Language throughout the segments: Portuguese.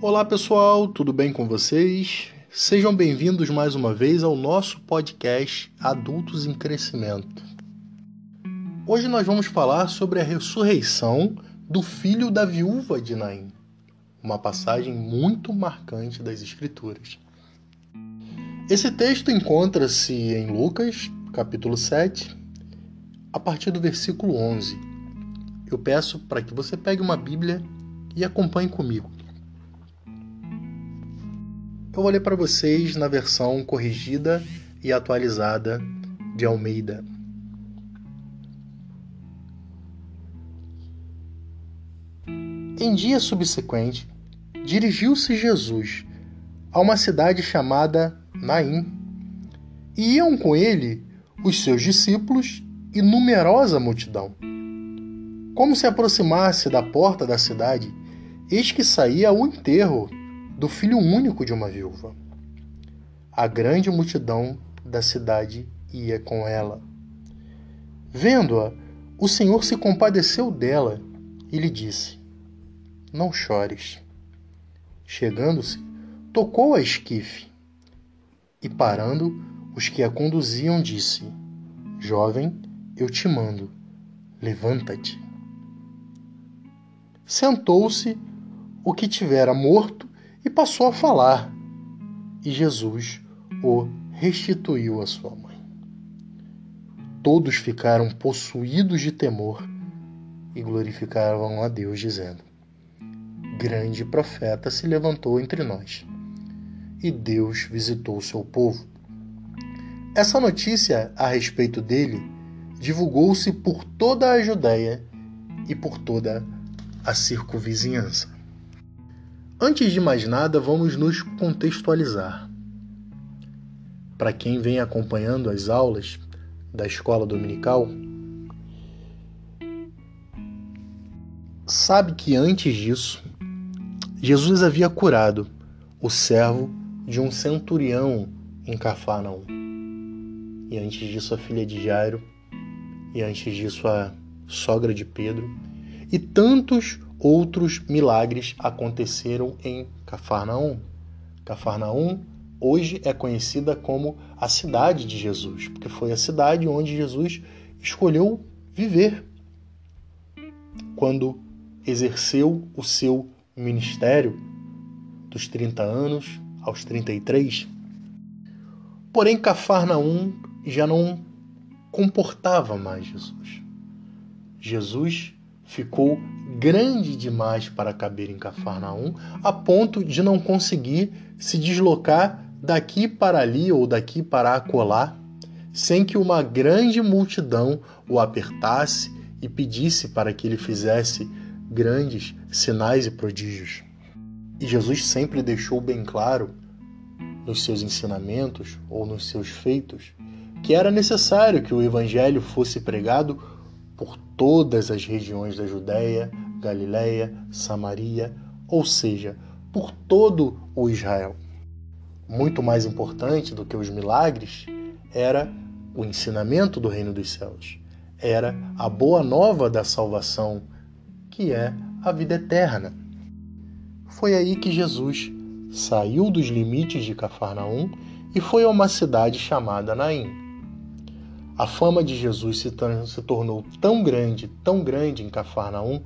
Olá pessoal, tudo bem com vocês? Sejam bem-vindos mais uma vez ao nosso podcast Adultos em Crescimento. Hoje nós vamos falar sobre a ressurreição do filho da viúva de Naim, uma passagem muito marcante das Escrituras. Esse texto encontra-se em Lucas, capítulo 7, a partir do versículo 11. Eu peço para que você pegue uma Bíblia e acompanhe comigo. Eu vou ler para vocês na versão corrigida e atualizada de Almeida. Em dia subsequente, dirigiu-se Jesus a uma cidade chamada Naim, e iam com ele os seus discípulos e numerosa multidão. Como se aproximasse da porta da cidade, eis que saía o enterro do filho único de uma viúva. A grande multidão da cidade ia com ela. Vendo-a, o Senhor se compadeceu dela e lhe disse: Não chores. Chegando-se, tocou a esquife e, parando os que a conduziam, disse: Jovem, eu te mando, levanta-te. Sentou-se o que tivera morto e passou a falar, e Jesus o restituiu à sua mãe. Todos ficaram possuídos de temor e glorificavam a Deus, dizendo: Grande profeta se levantou entre nós, e Deus visitou seu povo. Essa notícia a respeito dele divulgou-se por toda a Judéia e por toda a circunvizinhança. Antes de mais nada, vamos nos contextualizar. Para quem vem acompanhando as aulas da escola dominical, sabe que antes disso, Jesus havia curado o servo de um centurião em Cafarnaum. E antes disso, a filha de Jairo, e antes disso, a sogra de Pedro, e tantos outros milagres aconteceram em Cafarnaum. Cafarnaum hoje é conhecida como a cidade de Jesus, porque foi a cidade onde Jesus escolheu viver quando exerceu o seu ministério dos 30 anos aos 33. Porém, Cafarnaum já não comportava mais Jesus. Jesus ficou grande demais para caber em Cafarnaum, a ponto de não conseguir se deslocar daqui para ali ou daqui para acolá, sem que uma grande multidão o apertasse e pedisse para que ele fizesse grandes sinais e prodígios. E Jesus sempre deixou bem claro nos seus ensinamentos ou nos seus feitos que era necessário que o evangelho fosse pregado por todas as regiões da Judéia, Galiléia, Samaria, ou seja, por todo o Israel. Muito mais importante do que os milagres era o ensinamento do reino dos céus, era a boa nova da salvação, que é a vida eterna. Foi aí que Jesus saiu dos limites de Cafarnaum e foi a uma cidade chamada Naim a fama de Jesus se, se tornou tão grande, tão grande em Cafarnaum,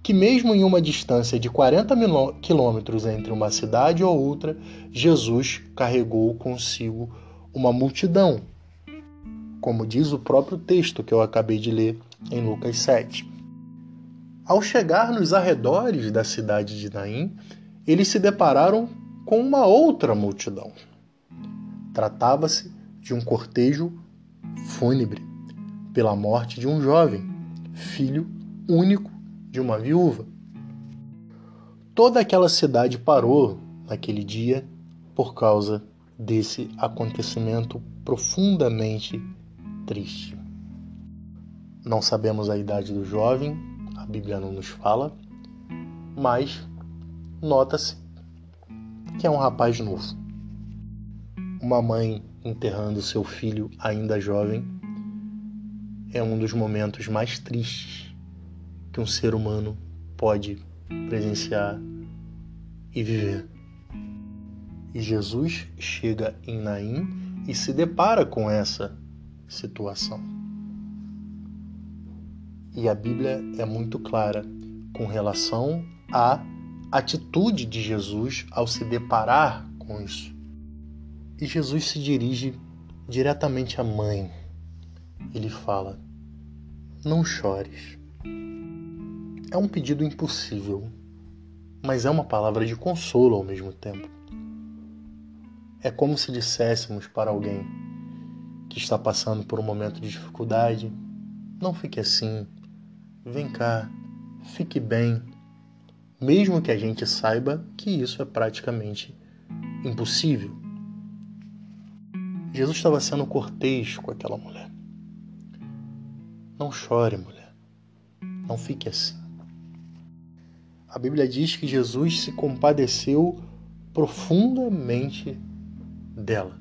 que mesmo em uma distância de 40 quilômetros entre uma cidade ou outra, Jesus carregou consigo uma multidão, como diz o próprio texto que eu acabei de ler em Lucas 7. Ao chegar nos arredores da cidade de Naim, eles se depararam com uma outra multidão. Tratava-se de um cortejo fúnebre pela morte de um jovem, filho único de uma viúva. Toda aquela cidade parou naquele dia por causa desse acontecimento profundamente triste. Não sabemos a idade do jovem, a Bíblia não nos fala, mas nota-se que é um rapaz novo. Uma mãe enterrando seu filho ainda jovem é um dos momentos mais tristes que um ser humano pode presenciar e viver. E Jesus chega em Naim e se depara com essa situação. E a Bíblia é muito clara com relação à atitude de Jesus ao se deparar com isso. E Jesus se dirige diretamente à mãe. Ele fala: Não chores. É um pedido impossível, mas é uma palavra de consolo ao mesmo tempo. É como se disséssemos para alguém que está passando por um momento de dificuldade: não fique assim, vem cá, fique bem, mesmo que a gente saiba que isso é praticamente impossível. Jesus estava sendo cortês com aquela mulher. Não chore, mulher. Não fique assim. A Bíblia diz que Jesus se compadeceu profundamente dela.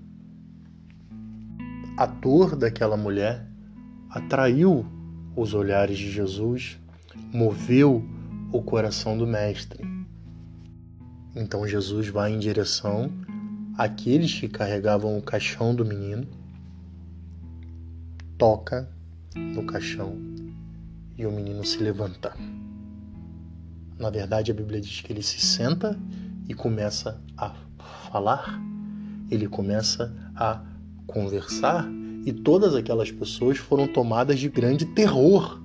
A dor daquela mulher atraiu os olhares de Jesus, moveu o coração do Mestre. Então Jesus vai em direção àqueles que carregavam o caixão do menino, toca no caixão e o menino se levanta. Na verdade, a Bíblia diz que ele se senta e começa a falar, ele começa a conversar e todas aquelas pessoas foram tomadas de grande terror,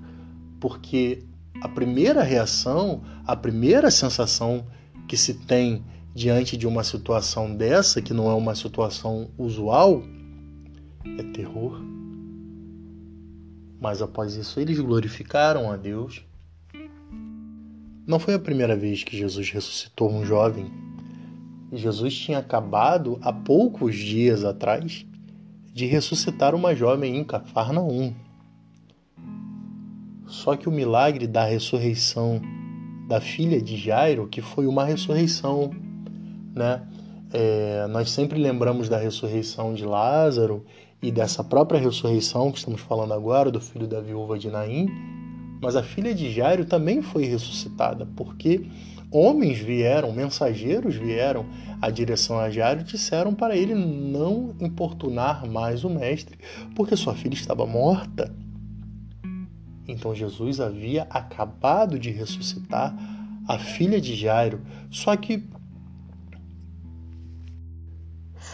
porque a primeira reação, a primeira sensação que se tem diante de uma situação dessa, que não é uma situação usual, é terror. Mas após isso, eles glorificaram a Deus. Não foi a primeira vez que Jesus ressuscitou um jovem. Jesus tinha acabado há poucos dias atrás de ressuscitar uma jovem em Cafarnaum. Só que o milagre da ressurreição da filha de Jairo, que foi uma ressurreição, né? É, nós sempre lembramos da ressurreição de Lázaro e dessa própria ressurreição que estamos falando agora do filho da viúva de Naim, mas a filha de Jairo também foi ressuscitada, porque homens vieram, mensageiros vieram à direção a Jairo e disseram para ele não importunar mais o mestre, porque sua filha estava morta. Então Jesus havia acabado de ressuscitar a filha de Jairo, só que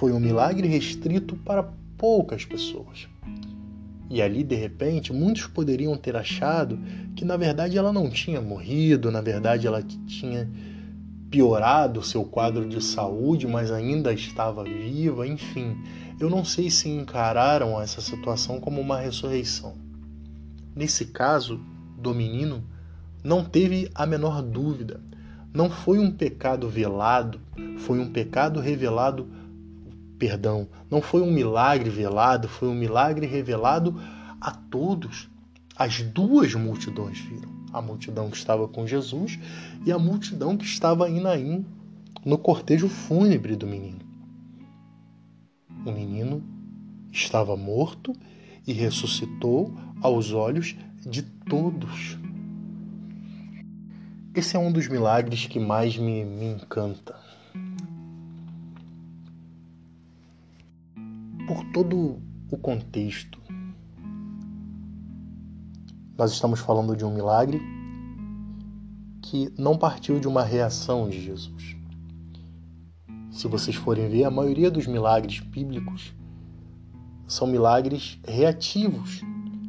foi um milagre restrito para poucas pessoas. E ali, de repente, muitos poderiam ter achado que na verdade ela não tinha morrido, na verdade ela tinha piorado seu quadro de saúde, mas ainda estava viva, enfim. Eu não sei se encararam essa situação como uma ressurreição. Nesse caso do menino, não teve a menor dúvida. Não foi um pecado velado, foi um pecado revelado perdão. Não foi um milagre velado, foi um milagre revelado a todos. As duas multidões viram. A multidão que estava com Jesus e a multidão que estava em Naim, no cortejo fúnebre do menino. O menino estava morto e ressuscitou aos olhos de todos. Esse é um dos milagres que mais me, me encanta. Por todo o contexto. Nós estamos falando de um milagre que não partiu de uma reação de Jesus. Se vocês forem ver, a maioria dos milagres bíblicos são milagres reativos.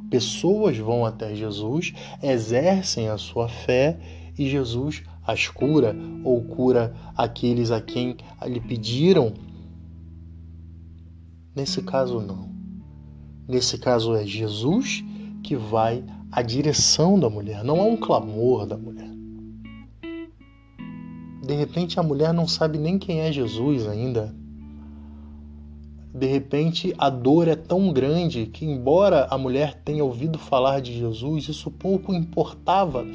Pessoas vão até Jesus, exercem a sua fé e Jesus as cura ou cura aqueles a quem lhe pediram Nesse caso, não. Nesse caso, é Jesus que vai à direção da mulher, não há um clamor da mulher. De repente, a mulher não sabe nem quem é Jesus ainda. De repente, a dor é tão grande que, embora a mulher tenha ouvido falar de Jesus, isso pouco importava.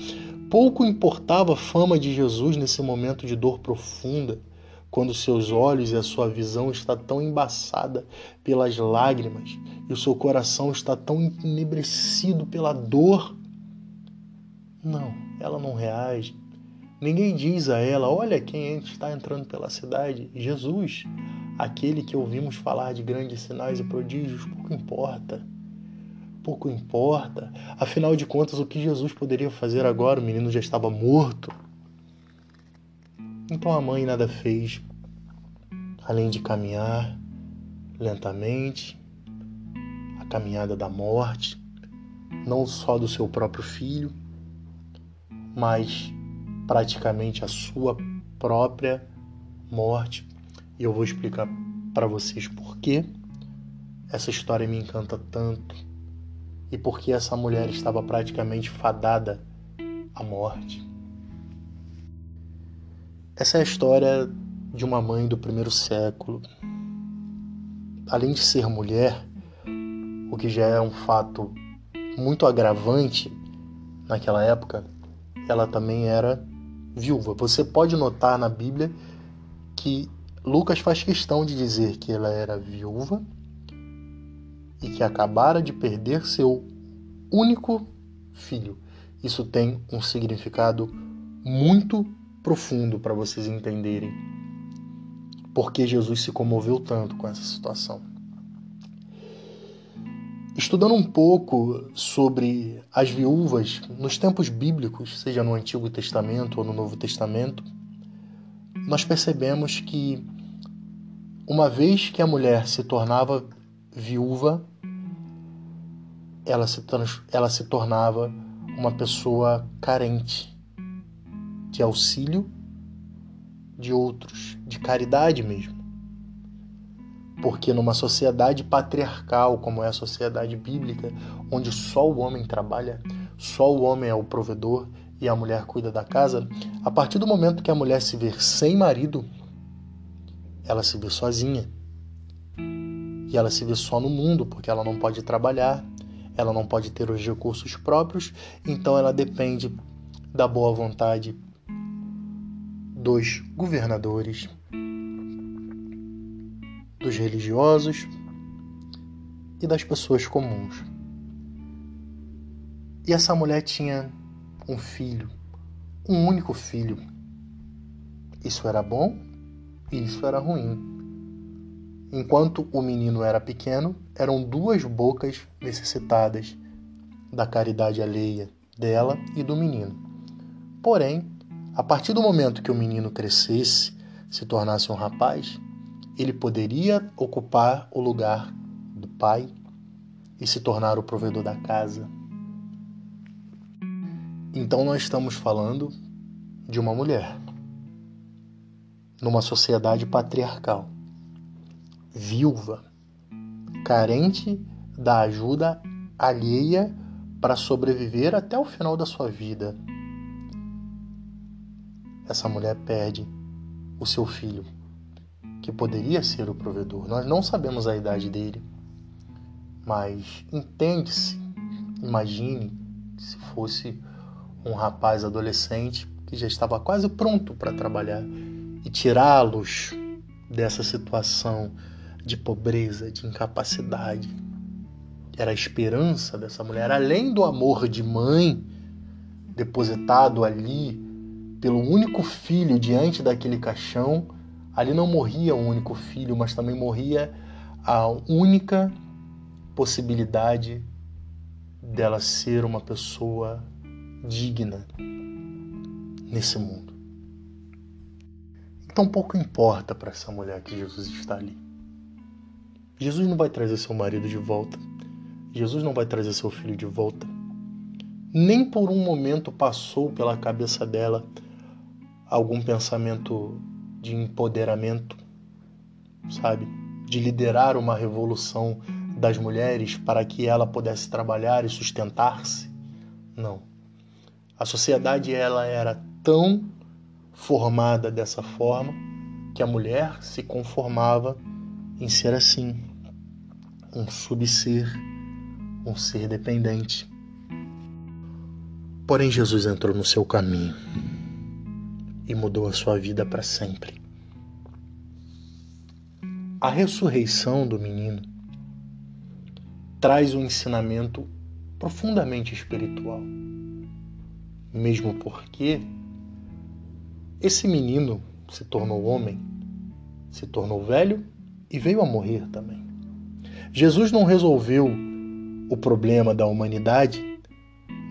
Pouco importava a fama de Jesus nesse momento de dor profunda quando seus olhos e a sua visão está tão embaçada pelas lágrimas e o seu coração está tão enebrecido pela dor. Não, ela não reage. Ninguém diz a ela: Olha quem está entrando pela cidade. Jesus, aquele que ouvimos falar de grandes sinais e prodígios, pouco importa. Pouco importa. Afinal de contas, o que Jesus poderia fazer agora? O menino já estava morto. Então a mãe nada fez além de caminhar lentamente a caminhada da morte, não só do seu próprio filho, mas praticamente a sua própria morte. E eu vou explicar para vocês por que essa história me encanta tanto e por que essa mulher estava praticamente fadada à morte. Essa é a história de uma mãe do primeiro século. Além de ser mulher, o que já é um fato muito agravante naquela época, ela também era viúva. Você pode notar na Bíblia que Lucas faz questão de dizer que ela era viúva e que acabara de perder seu único filho. Isso tem um significado muito profundo para vocês entenderem porque Jesus se comoveu tanto com essa situação. Estudando um pouco sobre as viúvas nos tempos bíblicos, seja no Antigo Testamento ou no Novo Testamento, nós percebemos que uma vez que a mulher se tornava viúva, ela se, ela se tornava uma pessoa carente de auxílio de outros, de caridade mesmo. Porque numa sociedade patriarcal, como é a sociedade bíblica, onde só o homem trabalha, só o homem é o provedor e a mulher cuida da casa, a partir do momento que a mulher se vê sem marido, ela se vê sozinha. E ela se vê só no mundo, porque ela não pode trabalhar, ela não pode ter os recursos próprios, então ela depende da boa vontade dos governadores, dos religiosos e das pessoas comuns. E essa mulher tinha um filho, um único filho. Isso era bom e isso era ruim. Enquanto o menino era pequeno, eram duas bocas necessitadas da caridade alheia dela e do menino. Porém, a partir do momento que o menino crescesse, se tornasse um rapaz, ele poderia ocupar o lugar do pai e se tornar o provedor da casa. Então nós estamos falando de uma mulher numa sociedade patriarcal, viúva, carente da ajuda alheia para sobreviver até o final da sua vida essa mulher perde o seu filho, que poderia ser o provedor. Nós não sabemos a idade dele, mas entende-se, imagine se fosse um rapaz adolescente que já estava quase pronto para trabalhar e tirá-los dessa situação de pobreza, de incapacidade. Era a esperança dessa mulher, além do amor de mãe depositado ali pelo único filho diante daquele caixão, ali não morria o único filho, mas também morria a única possibilidade dela ser uma pessoa digna nesse mundo. Então pouco importa para essa mulher que Jesus está ali. Jesus não vai trazer seu marido de volta. Jesus não vai trazer seu filho de volta. Nem por um momento passou pela cabeça dela algum pensamento de empoderamento, sabe? De liderar uma revolução das mulheres para que ela pudesse trabalhar e sustentar-se? Não. A sociedade ela era tão formada dessa forma que a mulher se conformava em ser assim, um subser, um ser dependente. Porém, Jesus entrou no seu caminho e mudou a sua vida para sempre. A ressurreição do menino traz um ensinamento profundamente espiritual, mesmo porque esse menino se tornou homem, se tornou velho e veio a morrer também. Jesus não resolveu o problema da humanidade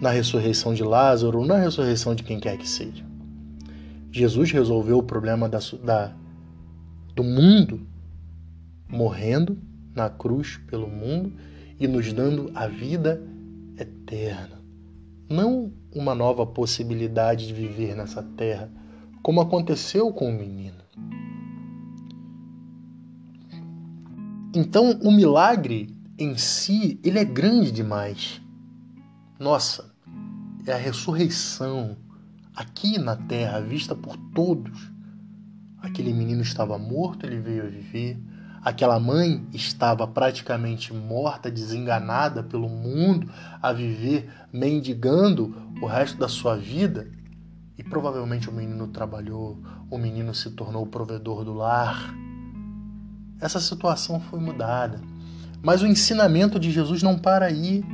na ressurreição de Lázaro, na ressurreição de quem quer que seja. Jesus resolveu o problema da, da, do mundo morrendo na cruz pelo mundo e nos dando a vida eterna. Não uma nova possibilidade de viver nessa terra, como aconteceu com o menino. Então, o milagre em si, ele é grande demais. Nossa, é a ressurreição aqui na terra, vista por todos. Aquele menino estava morto, ele veio a viver. Aquela mãe estava praticamente morta, desenganada pelo mundo, a viver mendigando o resto da sua vida. E provavelmente o menino trabalhou, o menino se tornou o provedor do lar. Essa situação foi mudada. Mas o ensinamento de Jesus não para aí,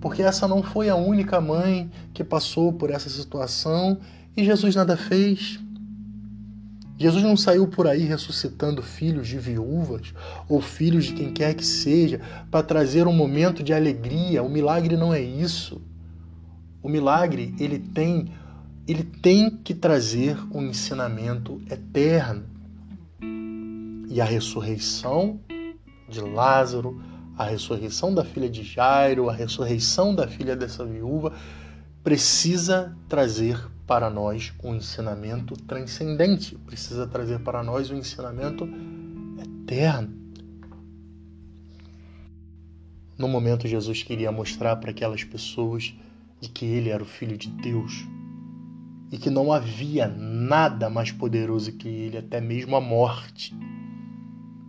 porque essa não foi a única mãe que passou por essa situação e Jesus nada fez. Jesus não saiu por aí ressuscitando filhos de viúvas ou filhos de quem quer que seja para trazer um momento de alegria. O milagre não é isso. O milagre, ele tem ele tem que trazer um ensinamento eterno. E a ressurreição de Lázaro, a ressurreição da filha de Jairo, a ressurreição da filha dessa viúva, precisa trazer para nós um ensinamento transcendente, precisa trazer para nós um ensinamento eterno. No momento, Jesus queria mostrar para aquelas pessoas de que ele era o Filho de Deus e que não havia nada mais poderoso que ele, até mesmo a morte.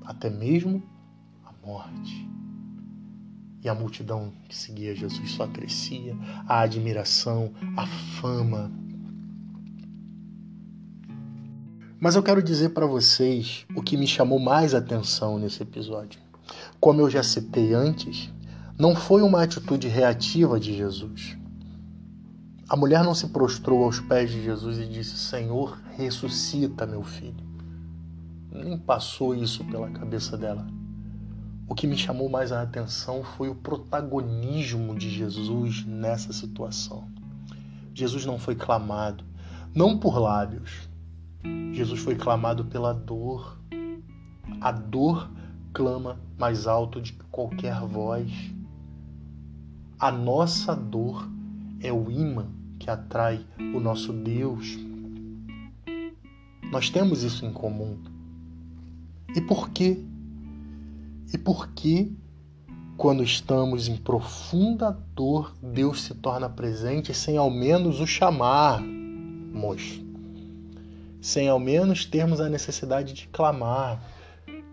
Até mesmo morte. E a multidão que seguia Jesus só crescia, a admiração, a fama. Mas eu quero dizer para vocês o que me chamou mais atenção nesse episódio. Como eu já citei antes, não foi uma atitude reativa de Jesus. A mulher não se prostrou aos pés de Jesus e disse: Senhor, ressuscita meu filho. Nem passou isso pela cabeça dela. O que me chamou mais a atenção foi o protagonismo de Jesus nessa situação. Jesus não foi clamado, não por lábios. Jesus foi clamado pela dor. A dor clama mais alto de qualquer voz. A nossa dor é o imã que atrai o nosso Deus. Nós temos isso em comum. E por quê? E por que, quando estamos em profunda dor, Deus se torna presente sem ao menos o chamarmos? Sem ao menos termos a necessidade de clamar?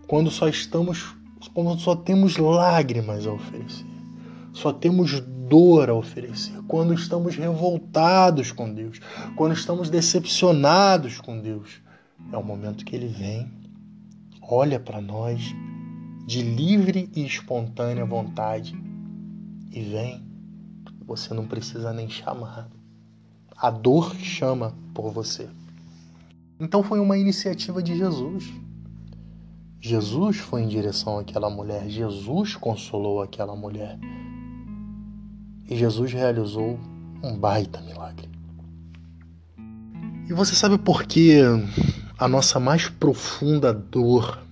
Quando só estamos, quando só temos lágrimas a oferecer, só temos dor a oferecer, quando estamos revoltados com Deus, quando estamos decepcionados com Deus, é o momento que Ele vem, olha para nós de livre e espontânea vontade e vem. Você não precisa nem chamar. A dor chama por você. Então foi uma iniciativa de Jesus. Jesus foi em direção àquela mulher, Jesus consolou aquela mulher. E Jesus realizou um baita milagre. E você sabe por que a nossa mais profunda dor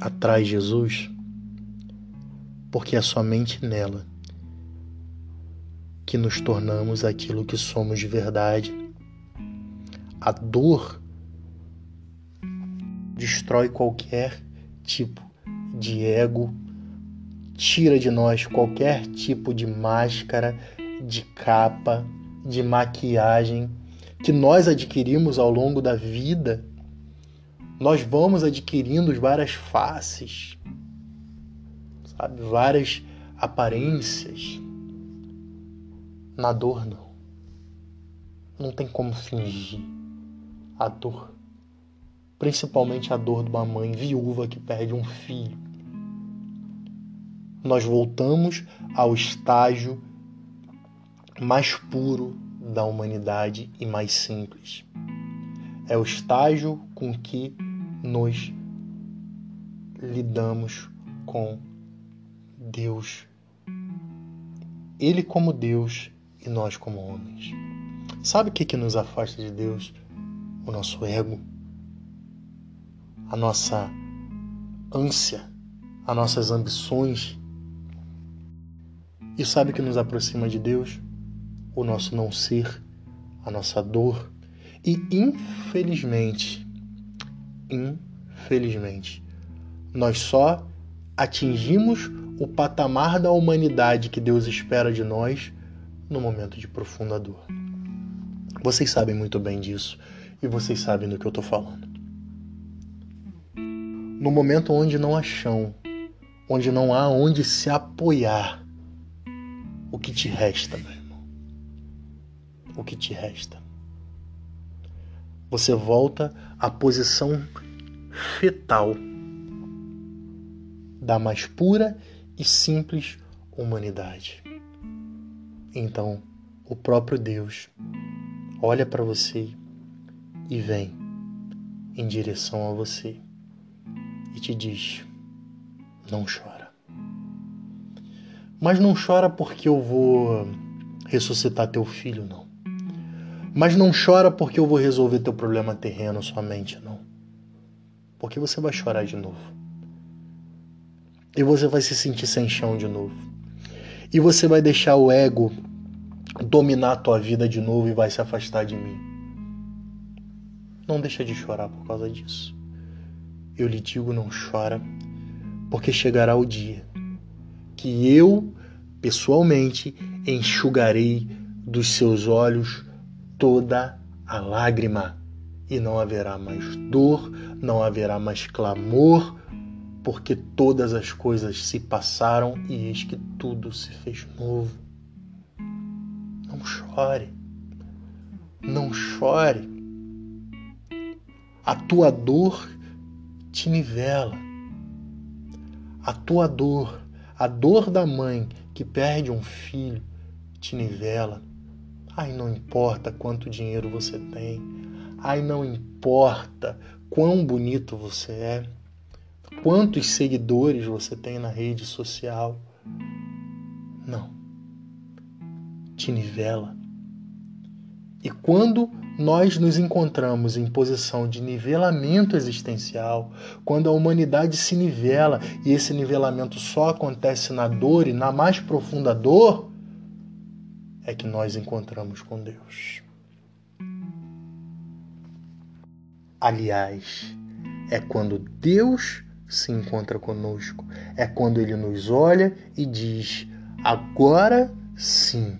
atrai Jesus, porque é somente nela que nos tornamos aquilo que somos de verdade. A dor destrói qualquer tipo de ego, tira de nós qualquer tipo de máscara, de capa, de maquiagem que nós adquirimos ao longo da vida nós vamos adquirindo várias faces, sabe? Várias aparências. Na dor, não. Não tem como fingir a dor. Principalmente a dor de uma mãe viúva que perde um filho. Nós voltamos ao estágio mais puro da humanidade e mais simples é o estágio com que nos lidamos com Deus. Ele como Deus e nós como homens. Sabe o que, que nos afasta de Deus? O nosso ego, a nossa ânsia, as nossas ambições. E sabe o que nos aproxima de Deus? O nosso não ser, a nossa dor. E infelizmente, infelizmente, nós só atingimos o patamar da humanidade que Deus espera de nós no momento de profunda dor. Vocês sabem muito bem disso e vocês sabem do que eu estou falando. No momento onde não há chão, onde não há onde se apoiar, o que te resta, meu irmão? O que te resta? Você volta à posição fetal da mais pura e simples humanidade. Então, o próprio Deus olha para você e vem em direção a você e te diz: não chora. Mas não chora porque eu vou ressuscitar teu filho, não. Mas não chora porque eu vou resolver teu problema terreno somente, não. Porque você vai chorar de novo. E você vai se sentir sem chão de novo. E você vai deixar o ego dominar a tua vida de novo e vai se afastar de mim. Não deixa de chorar por causa disso. Eu lhe digo, não chora, porque chegará o dia que eu, pessoalmente, enxugarei dos seus olhos toda a lágrima, e não haverá mais dor, não haverá mais clamor, porque todas as coisas se passaram e eis que tudo se fez novo. Não chore. Não chore. A tua dor te nivela. A tua dor, a dor da mãe que perde um filho, te nivela. Ai, não importa quanto dinheiro você tem. Ai, não importa quão bonito você é quantos seguidores você tem na rede social. Não. Te nivela. E quando nós nos encontramos em posição de nivelamento existencial, quando a humanidade se nivela e esse nivelamento só acontece na dor e na mais profunda dor, é que nós encontramos com Deus. Aliás, é quando Deus se encontra conosco. É quando ele nos olha e diz: agora sim.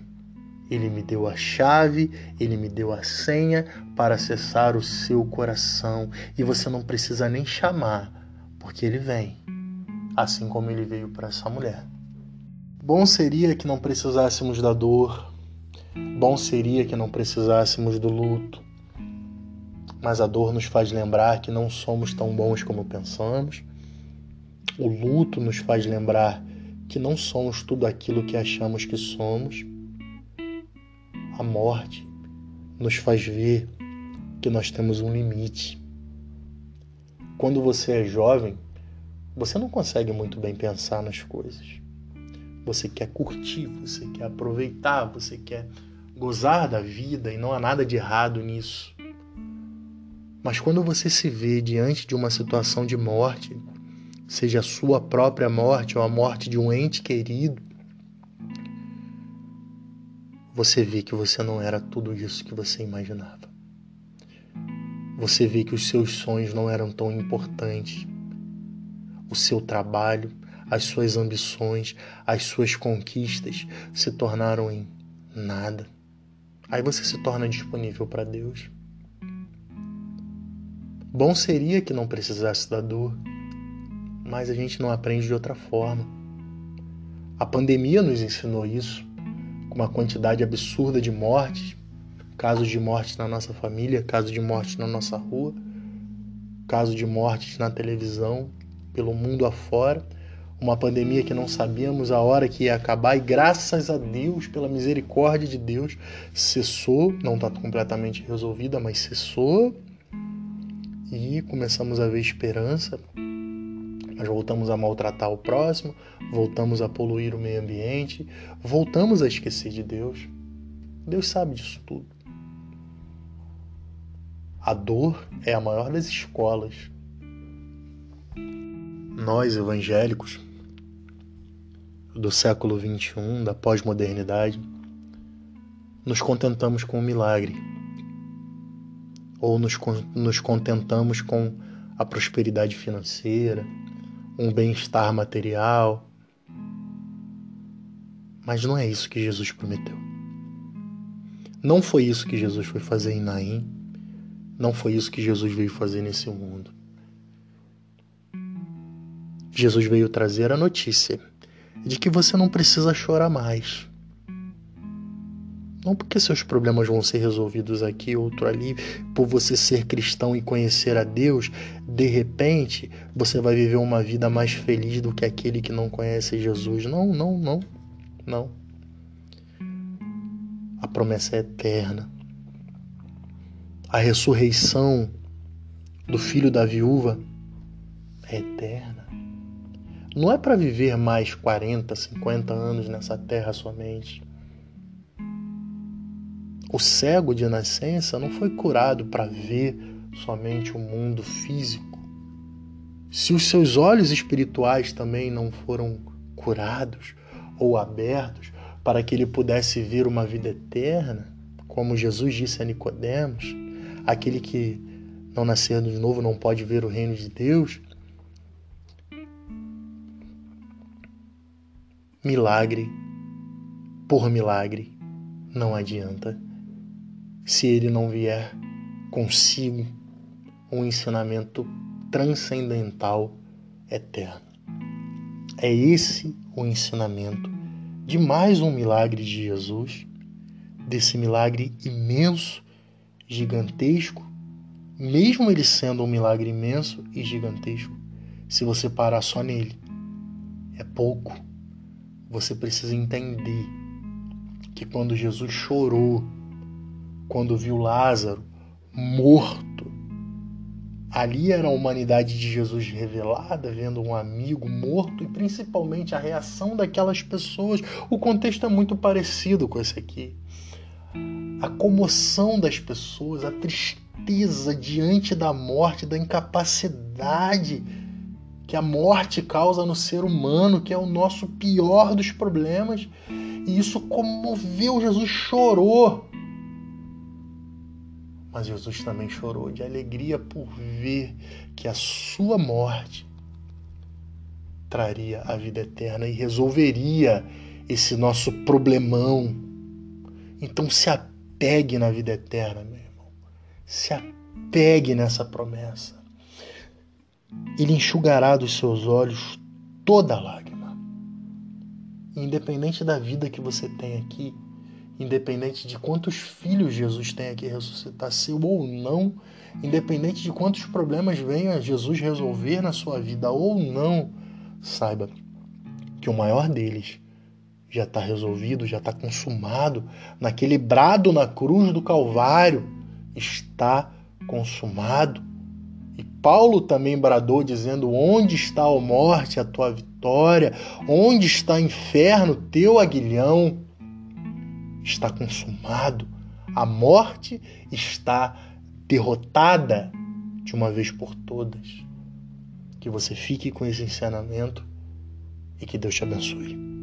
Ele me deu a chave, ele me deu a senha para acessar o seu coração. E você não precisa nem chamar, porque ele vem, assim como ele veio para essa mulher. Bom seria que não precisássemos da dor, bom seria que não precisássemos do luto, mas a dor nos faz lembrar que não somos tão bons como pensamos o luto nos faz lembrar que não somos tudo aquilo que achamos que somos. A morte nos faz ver que nós temos um limite. Quando você é jovem, você não consegue muito bem pensar nas coisas. Você quer curtir, você quer aproveitar, você quer gozar da vida e não há nada de errado nisso. Mas quando você se vê diante de uma situação de morte, seja a sua própria morte ou a morte de um ente querido, você vê que você não era tudo isso que você imaginava. Você vê que os seus sonhos não eram tão importantes. O seu trabalho, as suas ambições, as suas conquistas se tornaram em nada. Aí você se torna disponível para Deus. Bom seria que não precisasse da dor mas a gente não aprende de outra forma. A pandemia nos ensinou isso, com uma quantidade absurda de mortes, casos de mortes na nossa família, casos de mortes na nossa rua, casos de mortes na televisão, pelo mundo afora. Uma pandemia que não sabíamos a hora que ia acabar e graças a Deus, pela misericórdia de Deus, cessou, não está completamente resolvida, mas cessou. e começamos a ver esperança. Nós voltamos a maltratar o próximo, voltamos a poluir o meio ambiente, voltamos a esquecer de Deus. Deus sabe disso tudo. A dor é a maior das escolas. Nós, evangélicos, do século XXI, da pós-modernidade, nos contentamos com o milagre. Ou nos, nos contentamos com a prosperidade financeira, um bem-estar material. Mas não é isso que Jesus prometeu. Não foi isso que Jesus foi fazer em Naim. Não foi isso que Jesus veio fazer nesse mundo. Jesus veio trazer a notícia de que você não precisa chorar mais. Não porque seus problemas vão ser resolvidos aqui, outro ali, por você ser cristão e conhecer a Deus, de repente você vai viver uma vida mais feliz do que aquele que não conhece Jesus. Não, não, não, não. A promessa é eterna a ressurreição do filho da viúva é eterna. Não é para viver mais 40, 50 anos nessa terra somente. O cego de nascença não foi curado para ver somente o mundo físico. Se os seus olhos espirituais também não foram curados ou abertos para que ele pudesse ver uma vida eterna, como Jesus disse a Nicodemos, aquele que não nasceu de novo não pode ver o reino de Deus. Milagre por milagre não adianta se ele não vier consigo um ensinamento transcendental eterno. É esse o ensinamento de mais um milagre de Jesus, desse milagre imenso gigantesco, mesmo ele sendo um milagre imenso e gigantesco, se você parar só nele, é pouco. Você precisa entender que quando Jesus chorou, quando viu Lázaro morto, ali era a humanidade de Jesus revelada, vendo um amigo morto e principalmente a reação daquelas pessoas. O contexto é muito parecido com esse aqui a comoção das pessoas, a tristeza diante da morte, da incapacidade que a morte causa no ser humano, que é o nosso pior dos problemas. E isso comoveu, Jesus chorou. Mas Jesus também chorou de alegria por ver que a sua morte traria a vida eterna e resolveria esse nosso problemão. Então se apegue na vida eterna, meu irmão. Se apegue nessa promessa. Ele enxugará dos seus olhos toda lágrima. Independente da vida que você tem aqui, independente de quantos filhos Jesus tem aqui ressuscitar, seu ou não, independente de quantos problemas venha Jesus resolver na sua vida ou não, saiba que o maior deles já está resolvido, já está consumado. Naquele brado na cruz do Calvário, está consumado. Paulo também bradou, dizendo: Onde está a morte, a tua vitória? Onde está inferno, teu aguilhão? Está consumado. A morte está derrotada de uma vez por todas. Que você fique com esse ensinamento e que Deus te abençoe.